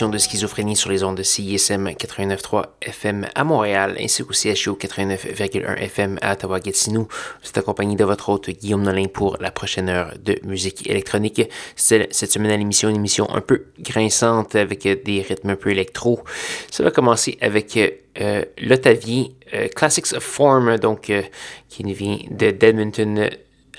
De Schizophrénie sur les ondes de CISM 89.3 FM à Montréal ainsi qu'au CHO 89.1 FM à Ottawa-Gatineau. Vous êtes accompagné de votre hôte Guillaume Nolin pour la prochaine heure de musique électronique. Cette semaine à l'émission, une émission un peu grinçante avec des rythmes un peu électro. Ça va commencer avec euh, euh, Classics of Form, donc euh, qui vient de Edmonton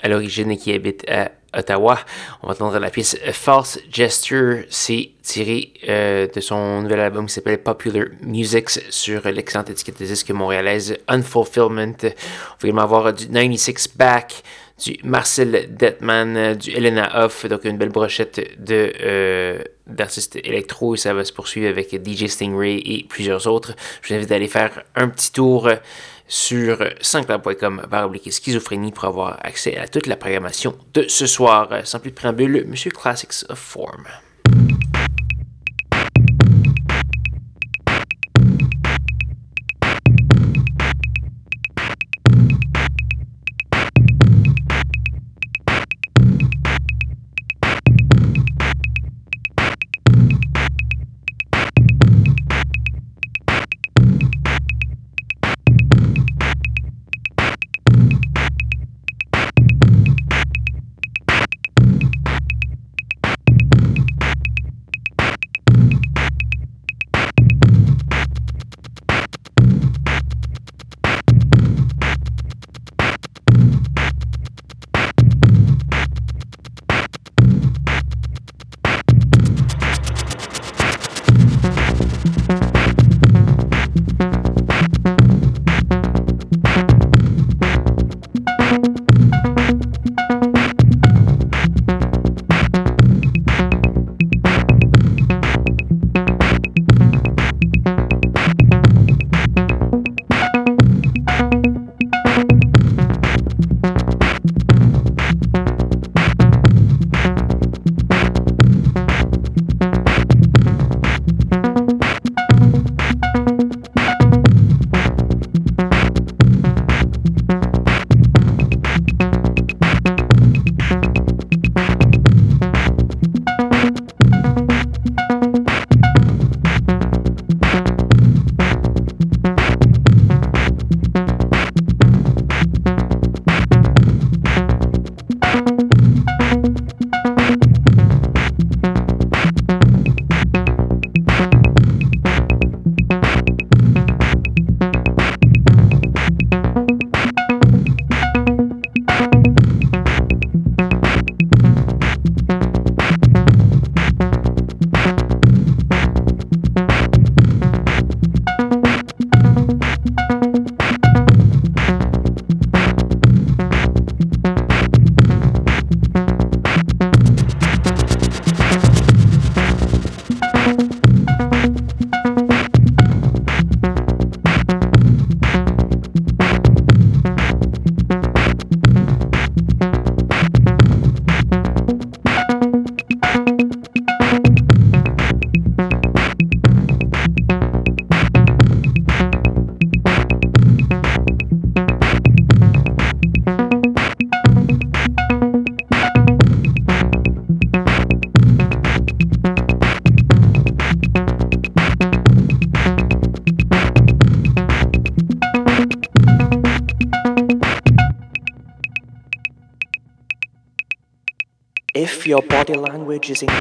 à l'origine et qui habite à Ottawa. On va entendre la pièce False Gesture. C'est tiré euh, de son nouvel album qui s'appelle Popular Musics sur l'excellente étiquette de disque montréalaise Unfulfillment. On va également avoir du 96 Back, du Marcel Detman, du Elena Hoff, donc une belle brochette de euh, d'artistes électro et ça va se poursuivre avec DJ Stingray et plusieurs autres. Je vous invite à aller faire un petit tour sur sanscloud.com oblique schizophrénie pour avoir accès à toute la programmation de ce soir. Sans plus de préambule, Monsieur Classics of Form. using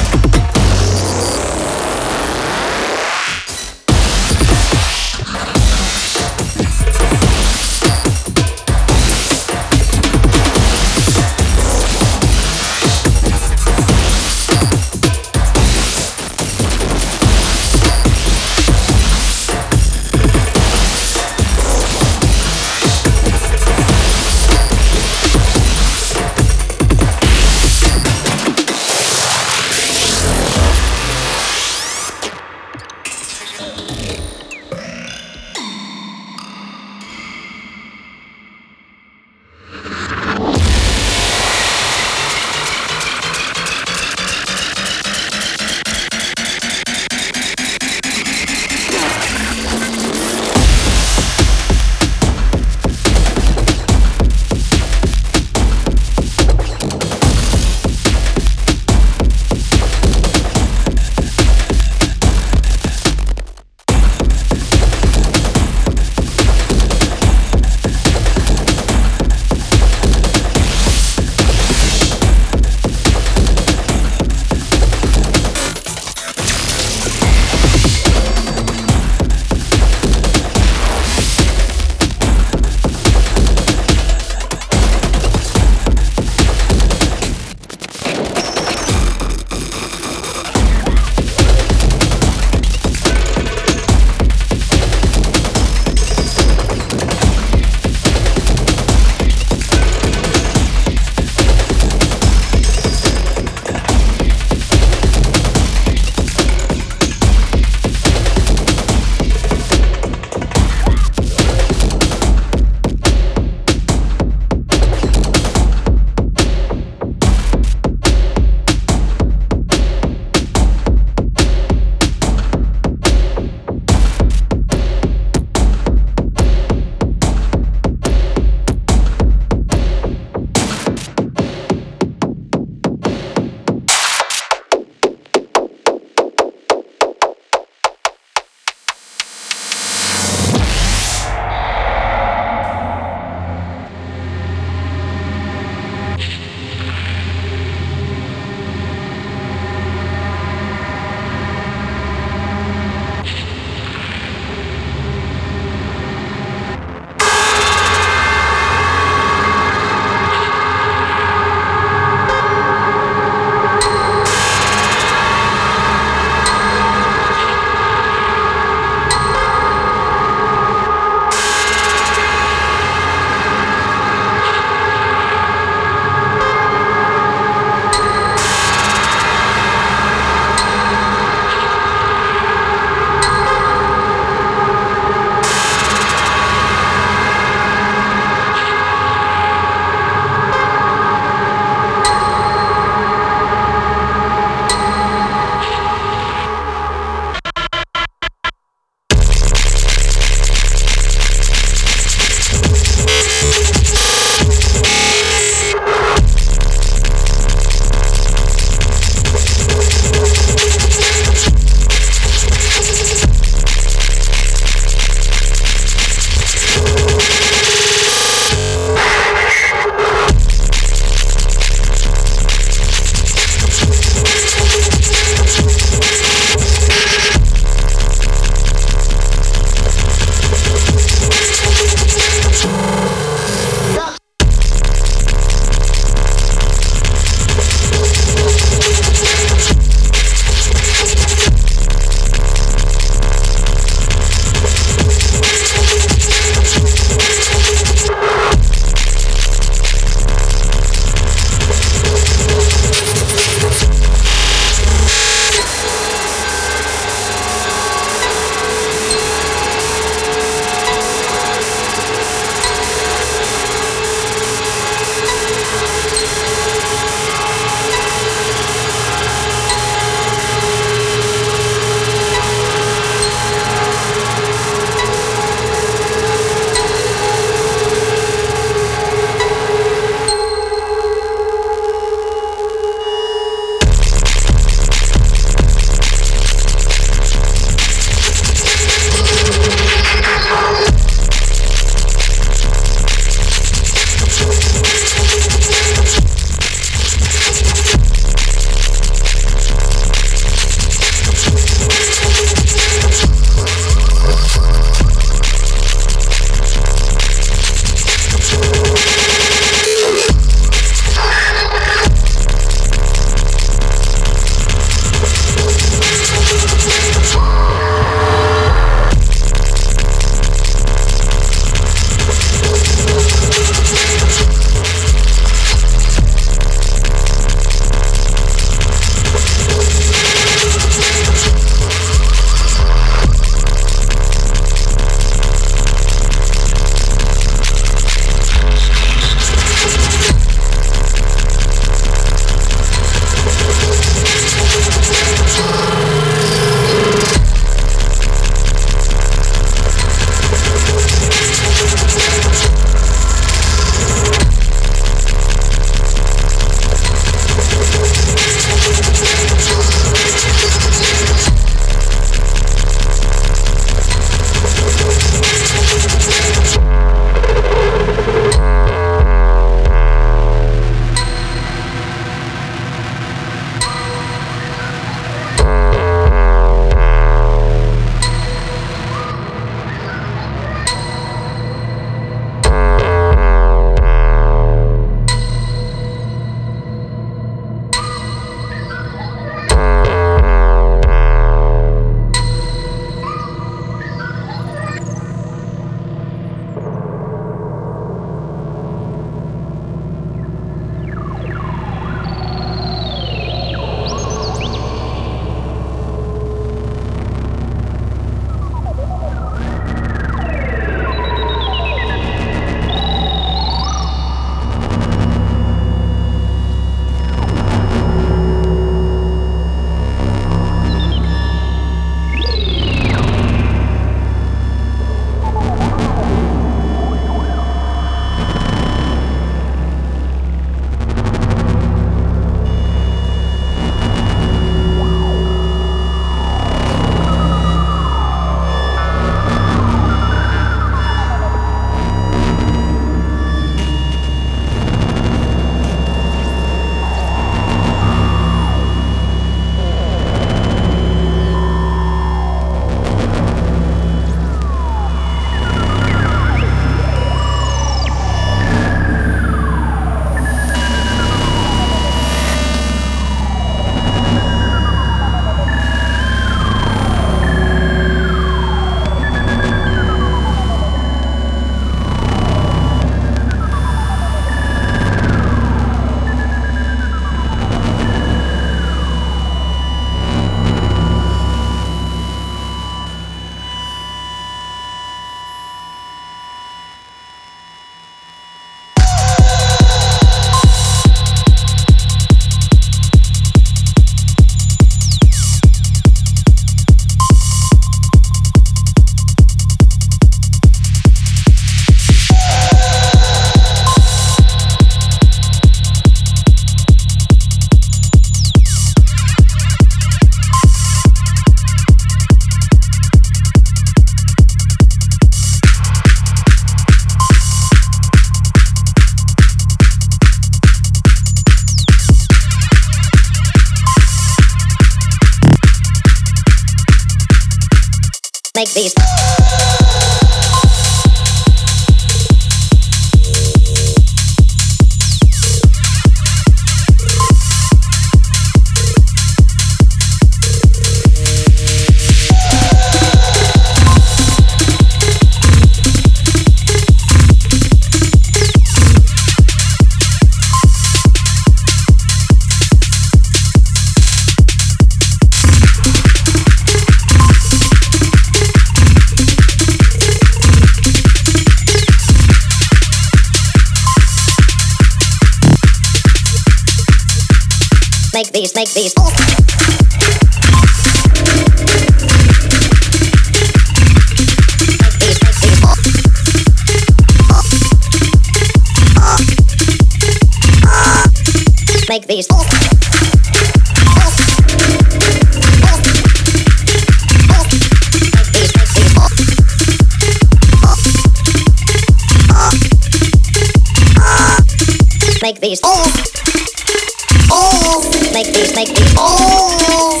like this, like this. Oh,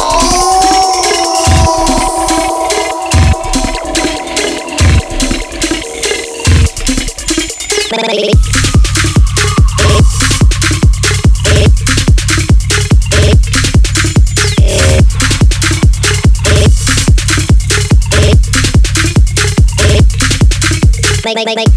oh. Baby. like.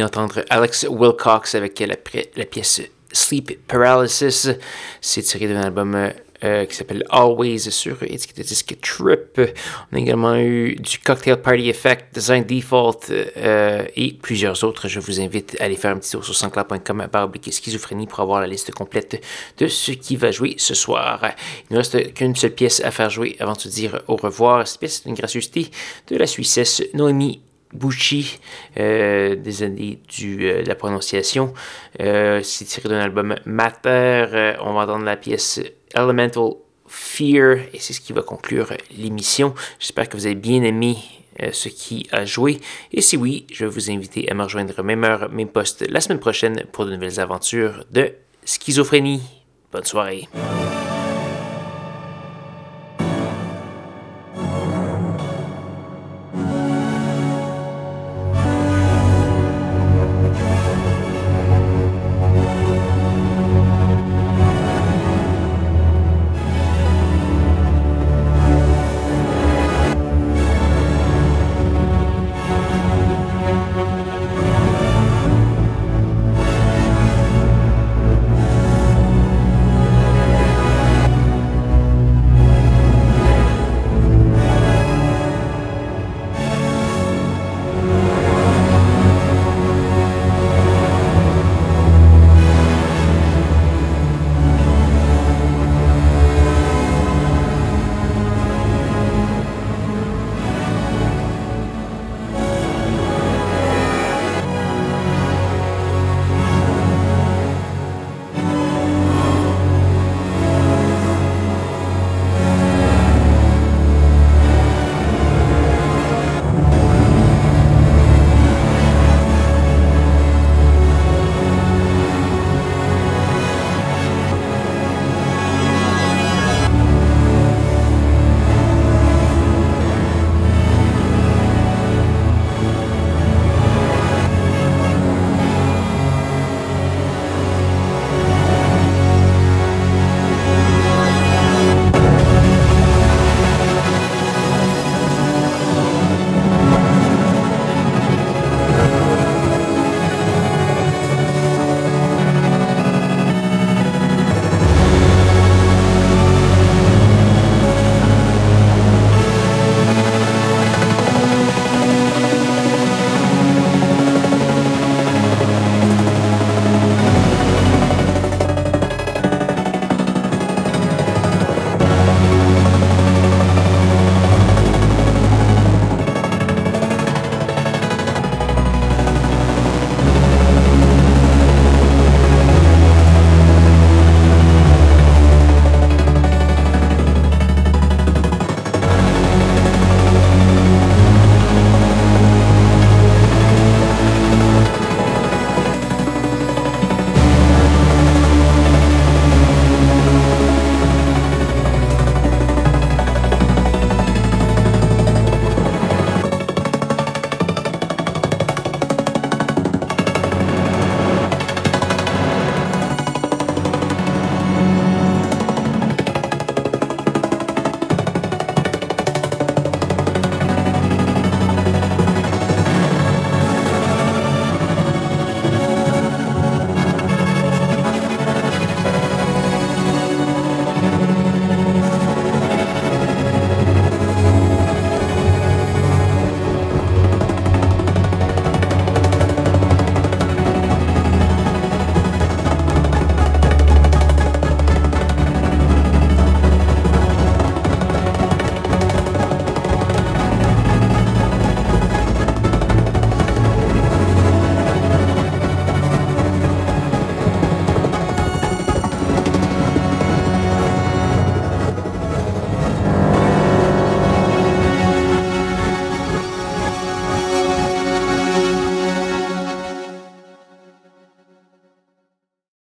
D'entendre Alex Wilcox avec la, pièce Sleep Paralysis. C'est tiré d'un album euh, qui s'appelle Always sur étiquette de disque Trip. On a également eu du Cocktail Party Effect, Design Default euh, et plusieurs autres. Je vous invite à aller faire un petit tour sur sanscloud.com baroblique schizophrénie pour avoir la liste complète de ce qui va jouer ce soir. Il ne reste qu'une seule pièce à faire jouer avant de se dire au revoir. Cette pièce est une gracieuseté de la Suissesse Noémie Bucci, euh, années du, euh, de la prononciation. Euh, c'est tiré d'un album Matter. Euh, on va entendre la pièce Elemental Fear et c'est ce qui va conclure l'émission. J'espère que vous avez bien aimé ce qui a joué. Et si oui, je vais vous inviter à me rejoindre même heure, même poste la semaine prochaine pour de nouvelles aventures de schizophrénie. Bonne soirée.